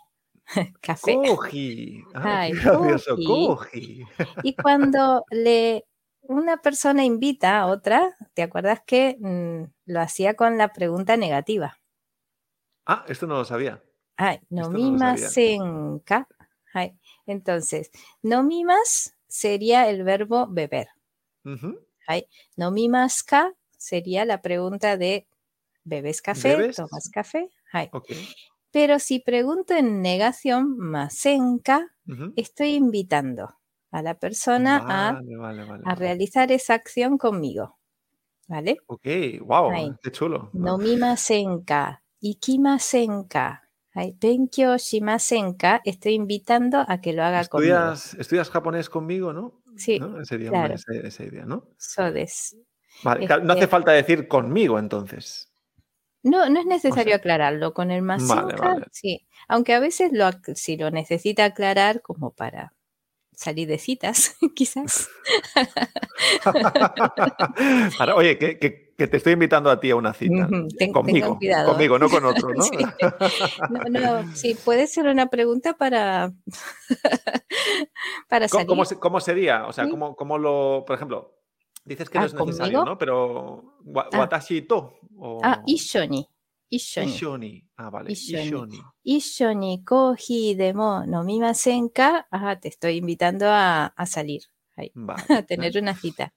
café. Koji. Ah, Ay, qué gracioso. Y cuando le una persona invita a otra, ¿te acuerdas que mm, lo hacía con la pregunta negativa? Ah, esto no lo sabía. Ay, no ka. Ay, Entonces, nomimas sería el verbo beber. Ujú. Nomimas ka sería la pregunta de ¿bebes café? ¿Bebes? ¿Tomas café? Ay. Pero si pregunto en negación, masenka, Ujú. estoy invitando a la persona a, Vale, vale, vale, a vale. realizar esa acción conmigo. ¿Vale? Ok, wow, qué chulo. ¿no? Nomimasenka, ikimasenka, ay, benkyou shimasenka, estoy invitando a que lo haga conmigo. ¿Estudias, japonés conmigo, ¿no? Sí, ¿No? Sería claro. esa, esa idea, ¿no? Vale, no hace falta decir conmigo entonces. No, no es necesario sea- aclararlo. Con el masenka, vale. sí. Aunque a veces lo, si lo necesita aclarar como para salir de citas, quizás. Ahora, oye, que, que- que te estoy invitando a ti a una cita. Ten- conmigo, conmigo, no con otro, ¿no? Sí. No, no, sí, puede ser una pregunta para, para ¿Cómo, salir. cómo cómo sería? O sea. ¿cómo, cómo lo, por ejemplo, dices que no Ah, es necesario, ¿conmigo? ¿no? Pero wa- Ah. watashi to o Ah, ishoni. Ishoni. Ah, vale, Ishoni. ishoni. Ishoni kohi demo nomimasen ka. Ajá, te estoy invitando a, a salir, Vale. a tener una cita.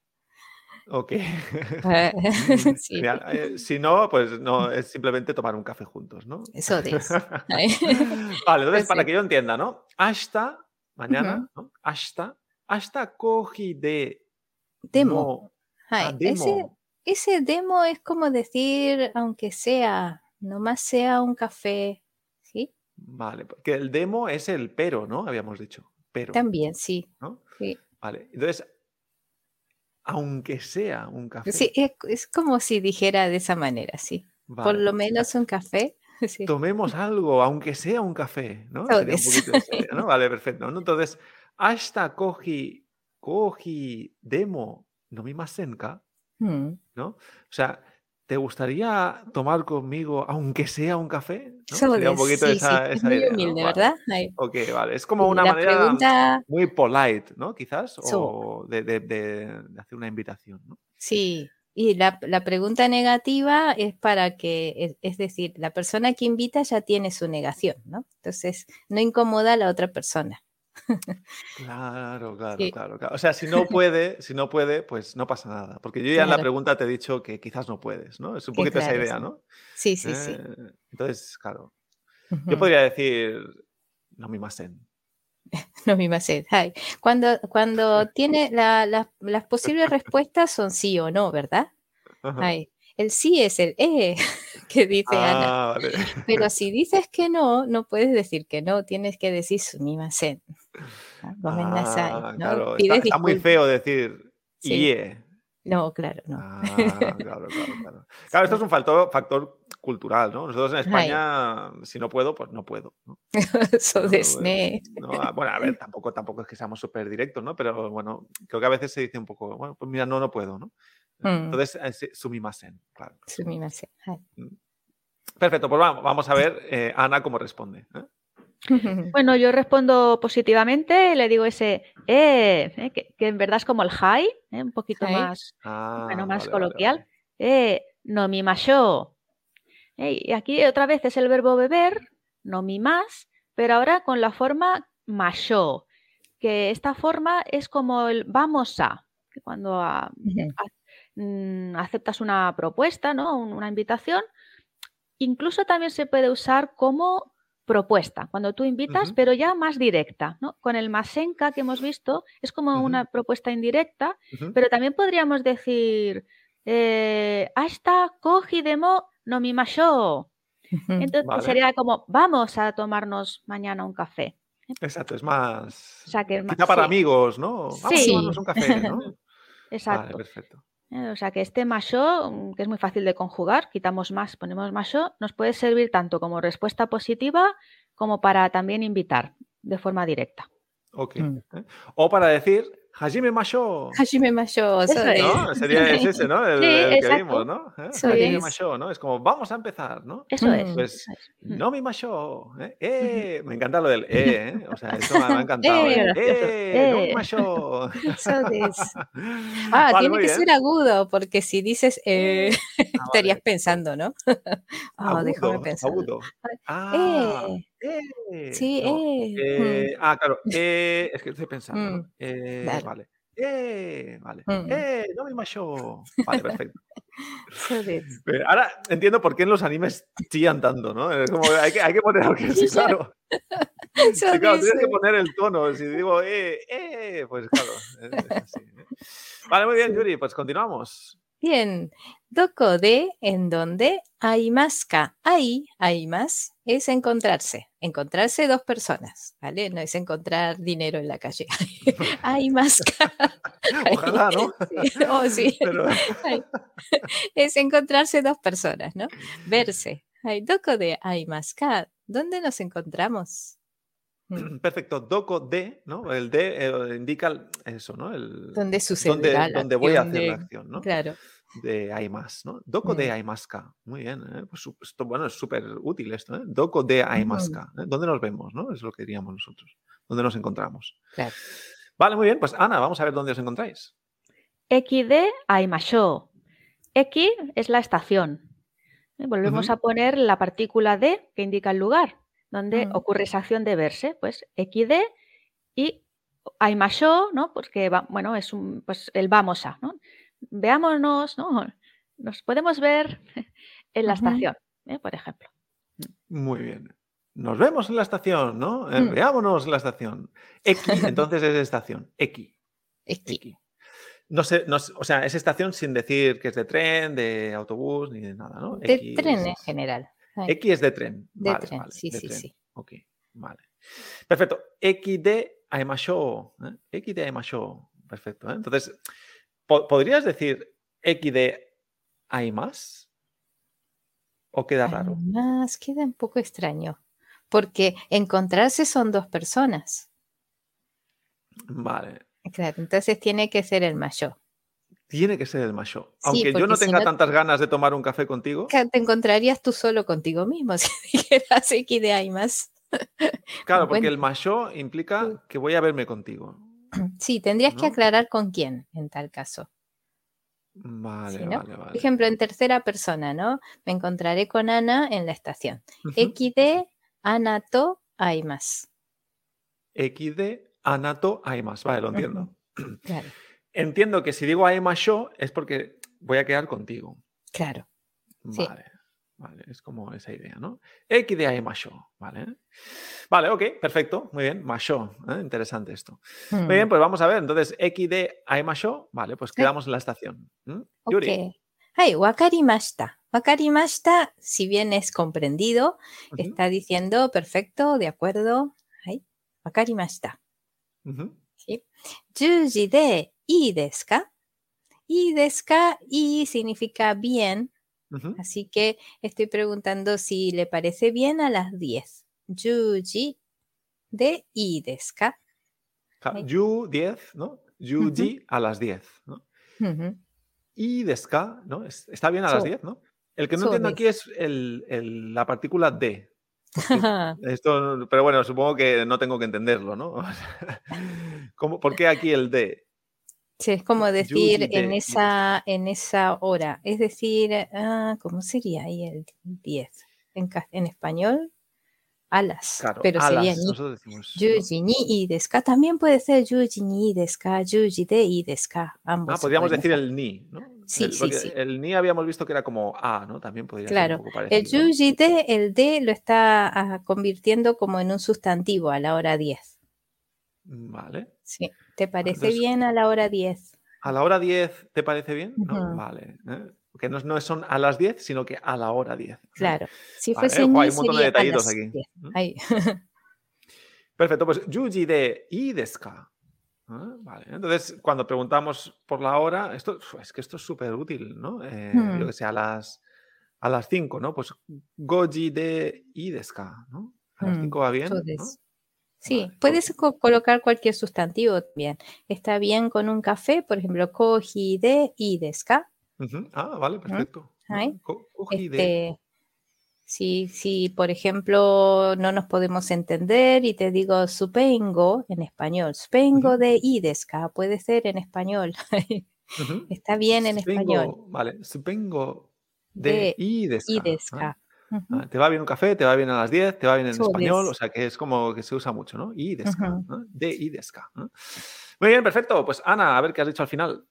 Ok. Sí. Eh, si no, pues no, es simplemente tomar un café juntos, ¿no? eso es. Vale, entonces para Perfecto. que yo entienda, ¿no? Hasta, mañana, ¿no? Hasta, hasta cogi de Demo. no- ah, Ay, ese, demo. Ese demo es como decir, aunque sea, nomás sea un café, ¿sí? Vale, porque el demo es el pero, ¿no? Habíamos dicho. Pero, También, sí. ¿no? Sí, Vale, entonces, aunque sea un café. sí es, es como si dijera de esa manera, sí. Por lo menos un café. Sí. Tomemos algo, aunque sea un café, ¿no? Sería un poquito ¿no? Vale, perfecto. ¿no? Entonces, hasta cogi, cogi demo, no mi masenka, Mm, ¿no? O sea, ¿te gustaría tomar conmigo, aunque sea un café? Sería un poquito sí, sí, esa, es muy humilde, Vale. ¿verdad? Ay, Ok, vale. Es como una la manera pregunta, muy polite, ¿no? Quizás, so, o de, de- de- de hacer una invitación, ¿no? sí. Y la, la pregunta negativa es para que, es, es decir, la persona que invita ya tiene su negación, ¿no? Entonces, no incomoda a la otra persona. Claro, claro, Sí, claro, claro. O sea, si no puede, si no puede, pues no pasa nada. Porque yo ya en la pregunta te he dicho que quizás no puedes, ¿no? Es un poquito esa idea, sí. ¿no? Sí, sí, sí. Eh, entonces, claro. Yo podría decir, no mi masen. No me. Ay, Cuando, cuando tiene la- la- las posibles respuestas son sí o no, ¿verdad? Ay, el sí es el eh que dice Ana. Ah, vale. Pero si dices que no, no puedes decir que no, tienes que decir sumimasen. Ah, ¿no? claro. Está, Pides está muy feo decir Sí. IE. No, claro, no. Ah, claro, claro, claro. Claro, esto es un factor, factor cultural, ¿no? Nosotros en Ay, España, si no puedo, pues no puedo, ¿no? so No, no, ah, bueno, a ver, tampoco, tampoco es que seamos súper directos, ¿no? Pero bueno, creo que a veces se dice un poco, bueno, pues mira, no, no puedo, ¿no? Mm, Entonces, eh, sumimasen, claro. sumimasen. Ay. Mm. Perfecto, pues vamos, vamos a ver eh, Ana cómo responde. ¿eh? Bueno, yo respondo positivamente, le digo ese eh, eh, que, que en verdad es como el hi, eh, un poquito Hi. más, Ah, bueno, más vale, coloquial. vale. Eh, no mi masho. Eh, y aquí otra vez es el verbo beber, no mi más, pero ahora con la forma masho, que esta forma es como el vamos a, que cuando a- mm, aceptas una propuesta, ¿no? Un- Una invitación, incluso también se puede usar como propuesta, cuando tú invitas, pero ya más directa, ¿no? Con el masenka que hemos visto, es como una propuesta indirecta, pero también podríamos decir, eh, hasta cogi demo no mi masho. Entonces Vale, sería como, vamos a tomarnos mañana un café. exacto, es O más, sea que es más, quizá para sí, amigos, ¿no? Vamos a sí, tomarnos Sí. un café, ¿no? Vale, exacto. perfecto. Eh, O sea que este masho, mm, que es muy fácil de conjugar, quitamos más, ponemos masho, nos puede servir tanto como respuesta positiva como para también invitar de forma directa. Ok. Mm. ¿eh? O para decir, Hajime Masho. Hajime Eso es. des. ¿No? Sería es ese, ¿no? El, Sí, el que vimos, ¿no? ¿Eh? Hajime. Masho, ¿no? Es como, vamos a empezar, ¿no? Eso es. Mm. Pues, eso es. Mm. no mi Masho. ¿eh? ¡Eh! Me encanta lo del eh, ¿eh? O sea, eso me, ha encantado. Eh, ¿eh? ¡Eh! ¡No mi Eh. Masho! So des. Ah, Vale, tiene que bien. ser agudo, porque si dices eh, Ah, estarías pensando, ¿no? Ah, déjame Agudo, pensar. agudo. Ah, Eh, eh. sí, No, eh. mm, ah, claro. Eh, es que estoy pensando, ¿no? mm, Eh, vale. Eh, vale. Mm. Eh, no mi Masho. Vale, perfecto. Ahora entiendo por qué en los animes chillan tanto, ¿no? Es como, hay que, hay que poner algo que sí, claro. Sí, claro, tienes que poner el tono. Si digo, eh, eh, pues claro, es, es así. ¿eh? Vale, muy bien. Yuri, pues continuamos. Bien. Doko de, en donde, aimaska. Ahí, aimas, es encontrarse. Encontrarse dos personas, ¿vale? No es encontrar dinero en la calle. Aimaska. Ojalá, ¿no? Sí, oh, sí. Pero, Es encontrarse dos personas, ¿no? Verse. Ay, doko de aimaska. ¿Dónde nos encontramos? Mm, perfecto, doko de, ¿no? El de eh, indica eso, ¿no? El, ¿Dónde sucederá donde, la donde voy a hacer de- la acción, ¿no? Claro. De Aimas, ¿no? Doko de Mm. Aimaska. Muy bien, ¿eh? Pues, esto, bueno, es súper útil esto, ¿eh? Doko de Aimaska. ¿eh? ¿Dónde nos vemos, no? Es lo que diríamos nosotros. ¿Dónde nos encontramos? Claro. Vale, muy bien. Pues Ana, vamos a ver dónde os encontráis. De aimasho. Eki es la estación. Eh, Volvemos a poner la partícula de que indica el lugar donde Mm. ocurre esa acción de verse. Pues de y aimasho, ¿no? Porque va- bueno, es un, pues el vamos a, ¿no? Veámonos, ¿no? Nos podemos ver en la estación, ¿eh? por ejemplo. Muy bien. Nos vemos en la estación, ¿no? Eh, Mm. Veámonos en la estación. Eki, entonces es estación. Eki. Eki. No sé, no o sea, es estación sin decir que es de tren, de autobús, ni de nada, ¿no? De Eki tren es- en general. Eki es de tren. De Vale, tren, vale, sí, de sí, tren. sí. Ok, vale. Perfecto. Eki de Aimashou. ¿eh? Eki de Aimashou. Perfecto. ¿eh? Entonces, po- ¿podrías decir Eki de Aimas? ¿O queda raro? Además, queda un poco extraño. Porque encontrarse son dos personas. Vale. Claro, entonces tiene que ser el mayor. Tiene que ser el masho. Sí, Aunque yo no si tenga no- tantas ganas de tomar un café contigo, Te encontrarías tú solo contigo mismo si dijeras X de hay más. claro, porque Bueno. el masho implica que voy a verme contigo. Sí, tendrías que aclarar con quién en tal caso. Vale, Sí, ¿no? vale, Por vale. ejemplo, en tercera persona, ¿no? Me encontraré con Ana en la estación. Ujú. X de Ana to hay más. XD, anato, hay más. Vale, lo entiendo. Claro, entiendo que si digo I'm a show es porque voy a quedar contigo. Claro. Vale. Vale, es como esa idea, ¿no? X de Masho, ¿vale? Vale, ok, perfecto, muy bien, Masho, ¿eh? interesante esto. Muy hmm. bien, pues vamos a ver, entonces X de Masho, vale, pues quedamos en la estación. ¿Mm? Okay. Yuri. Hey, wakarimashita. Wakarimashita, si bien es comprendido, está diciendo perfecto, de acuerdo. Hey, wakarimashita. Yuji de Idesca. Idesca y desca y significa bien. Así que estoy preguntando si le parece bien a las 10. Yuji de Idesca. Ja, yu 10, ¿no? Yuji uh a las 10, ¿no? Uh -huh. ¿no? Está bien a las 10, ¿no? El que no entiendo aquí es el, la partícula de. Esto, pero bueno, supongo que no tengo que entenderlo, ¿no? ¿Cómo, ¿Por qué aquí el de? Sí, es como decir en esa, en esa hora. Es decir, ah, ¿cómo sería ahí el 10? En, español, alas. Pero alas, sería ni. Yuji ni y. También puede ser yuji ni deska, yuji de y deska. Ambos. Ah, podríamos decir el ni, ¿no? Sí, el, sí, sí. El ni habíamos visto que era como a, ¿no? También podría claro, ser. El yuji de, el de lo está ah, convirtiendo como en un sustantivo a la hora 10. Vale. Sí. ¿Te parece entonces- bien a la hora 10? ¿A la hora 10 te parece bien? No, Ujú. vale. ¿eh? Que no, no son a las 10, sino que a la hora 10. ¿eh? Claro. Si Vale, fuese ni, hay un montón de detallitos aquí. 10. ¿Mm? Ahí. Perfecto, pues yuji de i desu ka? Ah, Vale, entonces cuando preguntamos por la hora, esto es que esto es súper útil, ¿no? Eh, Hmm. Yo que sé, a las a las 5, ¿no? Pues goji de i desu ka? ¿no? A las Mm, 5 va bien, ¿no? Sí, puedes co- colocar cualquier sustantivo también. Está bien con un café, por ejemplo, koji de i desu ka? Ujú, Ah, vale, perfecto. Koji de- Este, si, si, por ejemplo, no nos podemos entender y te digo supengo en español, supengo de i desu ka? Puede ser en español. Está bien en español. Supengo- Vale, supongo de, De i desu I ka, desu ¿ah? Ah, Te va bien un café, te va bien a las 10, te va bien en español, o sea que es como que se usa mucho, ¿no? I desu ka, Ujú. ¿no? De ka, ¿no? Muy bien, perfecto. Pues Ana, a ver qué has dicho al final.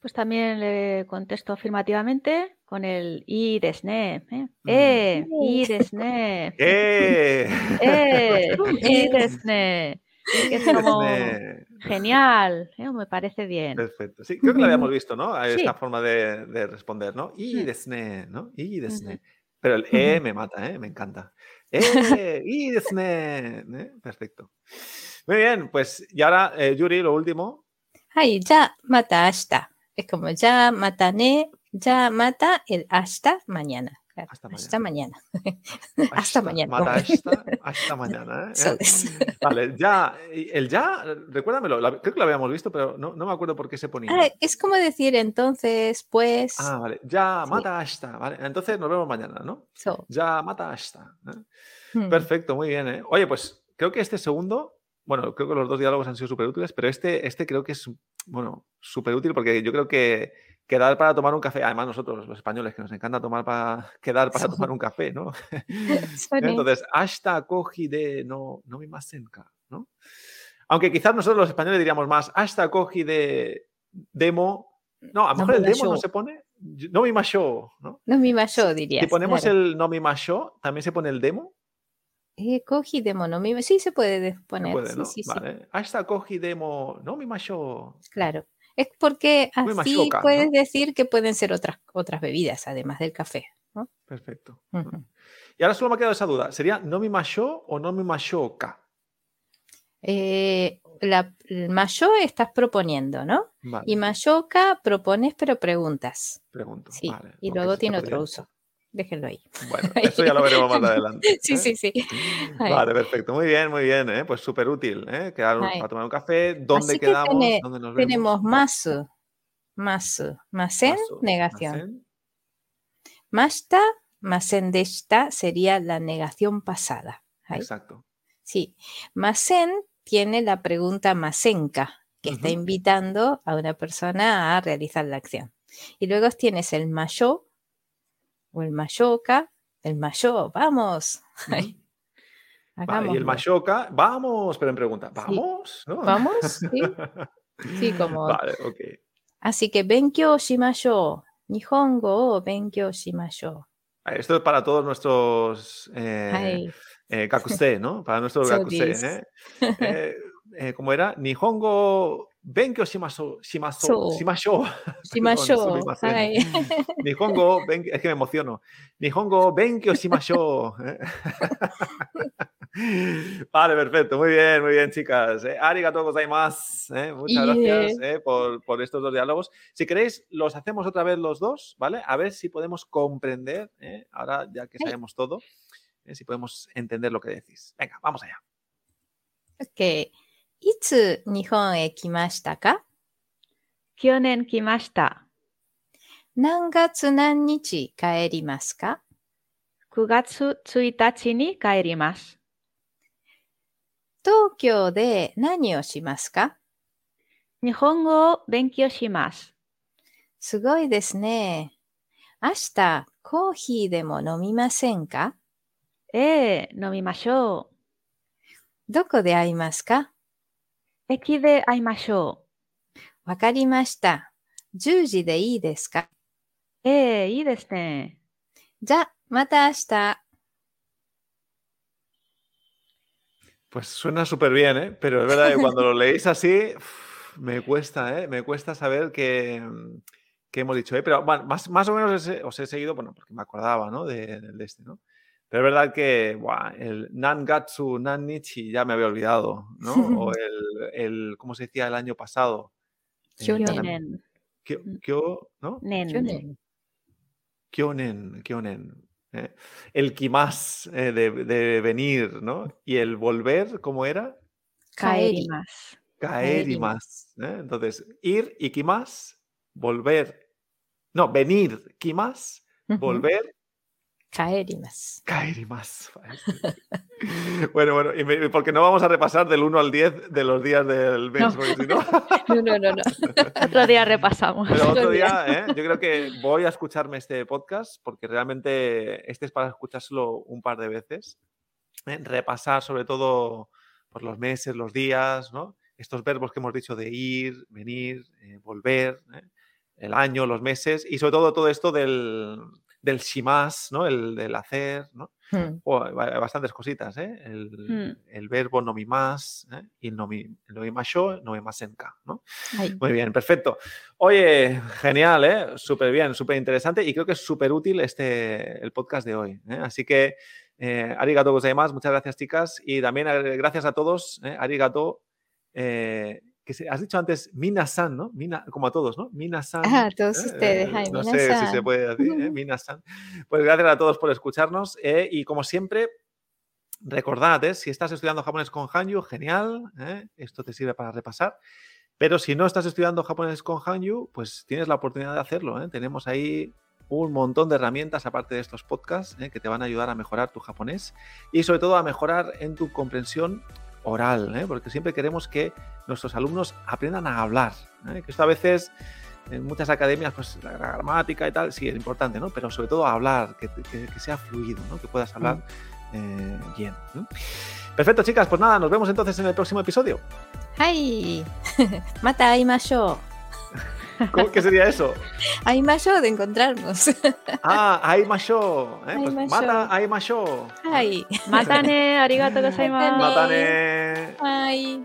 Pues también le contesto afirmativamente con el i desne. ¿eh? Mm. ¡Eh! ¡I desne! ¡Eh! ¡Eh! ¡I desne! Que es como genial, ¿eh? me parece bien. Perfecto. Sí, creo que lo habíamos visto, ¿no? Esta Sí. forma de, de responder, ¿no? I Mm. desne, ¿no? I desne. Pero el E me mata, ¿eh? Me encanta. ¡Eh! ¿eh? Perfecto. Muy bien, pues y ahora, eh, Yuri, lo último. Ay, ya mata hasta. Es como ya mata ne, ya mata el hasta mañana. Hasta hasta mañana. Hasta Hasta- mañana. Mata hasta, hasta mañana, ¿eh? Des. Vale, ya. y El ya, recuérdamelo, la- creo que lo habíamos visto, pero no, no me acuerdo por qué se ponía. Ah, es como decir entonces, pues. Ah, vale. Ya, Sí. mata hasta. Vale, entonces nos vemos mañana, ¿no? so, Ya, mata hasta. ¿eh? hmm. Perfecto, muy bien. ¿eh? Oye, pues creo que este segundo, bueno, creo que los dos diálogos han sido súper útiles, pero este, este creo que es, bueno, súper útil porque yo creo que quedar para tomar un café, además nosotros los españoles que nos encanta tomar para quedar para tomar un café, ¿no? Entonces, hasta cogi de no, no mi masenka, ¿no? Aunque quizás nosotros los españoles diríamos más, hasta cogi de demo. No, a lo No mejor el demo no se pone, no mi masho, ¿no? No mi yo diría. Si ponemos el no mi masho, también se pone el demo. Eh, cogi de mono. mi- Sí, se puede Se poner. puede, sí, ¿no? sí, sí. vale. Hasta cogi demo, no mi masho. Claro. Es porque así puedes decir que pueden ser otras, otras bebidas, además del café. ¿no? Perfecto. Y ahora solo me ha quedado esa duda. ¿Sería no mi masho o no mi mashoka? Eh, la, el mayo estás proponiendo, ¿no? Vale, Y mayoka propones pero preguntas. pregunto. Sí. Vale, y luego tiene podría- otro uso. Déjenlo ahí. Bueno, eso ya lo veremos más adelante. Sí, ¿eh? sí, sí. Ahí. Vale, perfecto. Muy bien, muy bien. ¿eh? Pues súper útil. ¿eh? Quedar Ahí. para tomar un café. ¿Dónde Así que quedamos? ¿Dónde nos vemos? Tenemos masu. masu. Masen, Masu, negación. masen. Mashita, masen deshita sería la negación pasada. Ahí. Exacto. Sí. Masen tiene la pregunta masenka, que está invitando a una persona a realizar la acción. Y luego tienes el mayo o el mayoka, el mayo, vamos. Ahí, Vale, y el. Mashoka, vamos, pero en pregunta, ¿vamos? ¿No? ¿Vamos? Sí. Sí, como- Vale, ok. Así que benkyou shimashou. Nihongo o benkyou shimashou. Vale, Esto es para todos nuestros eh, Ay, eh, gakusei, ¿no? Para nuestros So gakusei, this. ¿eh? Eh, ¿Cómo era? Nihongo benkyo shimasou, shimasou, So. shimashou. shimashou. sumimasen. Ay. Nihongo, es que me emociono. Nihongo benkyo shimashou. ¿eh? Vale, perfecto. Muy bien, muy bien, chicas. Eh, arigatou gozaimasu. ¿eh? Muchas gracias eh, por, por estos dos diálogos. Si queréis, los hacemos otra vez los dos, ¿vale? A ver si podemos comprender, ahora ya que sabemos todo, si podemos entender lo que decís. Venga, vamos allá. Ok. いつ日本へ来ましたか？Kyonen kimashita. 何月何日帰りますか？9月1日に帰ります。東京で何をしますか？日本語を勉強します。すごいですね。明日コーヒーでも飲みませんか？ええ、飲みましょどこで会いますか？う。駅で会いましょわかりました。10時でいいですかう。ええ、いいですね。じゃ、また明日。 Pues suena súper bien, ¿eh? Pero es verdad que cuando lo leéis así, uf, me cuesta, ¿eh? Me cuesta saber qué, mm, qué hemos dicho, ¿eh? Pero bueno, más, más o menos os he, os he seguido, bueno, porque me acordaba, ¿no? De, de este, ¿no? Pero es verdad que buah, el Nangatsu Nannichi ya me había olvidado, ¿no? O el, el ¿cómo se decía el año pasado? Kyonen. Kyo- Kyo- ¿no? Nen. Kyonen, Kyonen. ¿eh? El kimas eh, de, de venir, ¿no? Y el volver, ¿cómo era? Kaerimas. Caer y más. ¿eh? Entonces, ir y kimas, volver. No, venir, kimas, volver, Kaeri más. Más. bueno, bueno, y me, porque no vamos a repasar del 1 al 10 de los días del mes. No, si no... no, no, no, no. otro día repasamos. Pero otro día, ¿eh? yo creo que voy a escucharme este podcast porque realmente este es para escuchárselo un par de veces. ¿eh? Repasar sobre todo pues, los meses, los días, ¿no? estos verbos que hemos dicho de ir, venir, eh, volver, ¿eh? el año, los meses y sobre todo todo esto del del shimas, ¿no? El del hacer, ¿no? Hmm. Oh, bastantes cositas, ¿eh? El, Mm. el verbo nomimas ¿eh? y el nomi, el nomimasho, nomimasenka, ¿no? Ay, Muy bien, perfecto. Oye, genial, ¿eh? Súper bien, súper interesante y creo que es súper útil este, el podcast de hoy. ¿eh? Así que, eh, arigato gozaimasu, muchas gracias, chicas. Y también eh, gracias a todos, ¿eh? arigato. eh, que se- has dicho antes Mina-san, ¿no? Mina, como a todos, ¿no? Mina-san. Ah, a todos ¿eh? ustedes, ay, no sé si se puede decir, ¿eh? Mina-san. Pues gracias a todos por escucharnos ¿eh? y como siempre, recordad, ¿eh? si estás estudiando japonés con Hanyu, genial, ¿eh? esto te sirve para repasar. Pero si no estás estudiando japonés con Hanyu, pues tienes la oportunidad de hacerlo. ¿eh? Tenemos ahí un montón de herramientas, aparte de estos podcasts, que te van a ayudar a mejorar tu japonés y sobre todo a mejorar en tu comprensión oral, ¿eh? porque siempre queremos que nuestros alumnos aprendan a hablar. ¿eh? Que esto a veces en muchas academias, pues la gramática y tal, sí, es importante, ¿no? Pero sobre todo hablar, que, sea fluido, ¿no? Que puedas hablar mm. eh, bien. Perfecto, chicas, pues nada, nos vemos entonces en el próximo episodio. ¡Hi! ¡Mata, Imasho! ¿Cómo, ¿Qué sería eso? Hay mayo de encontrarnos. Ah, hay mayo. ¿eh? Pues mata, hay mayo. Ay. Matane, arigato gozaimasu. Matane. Ay.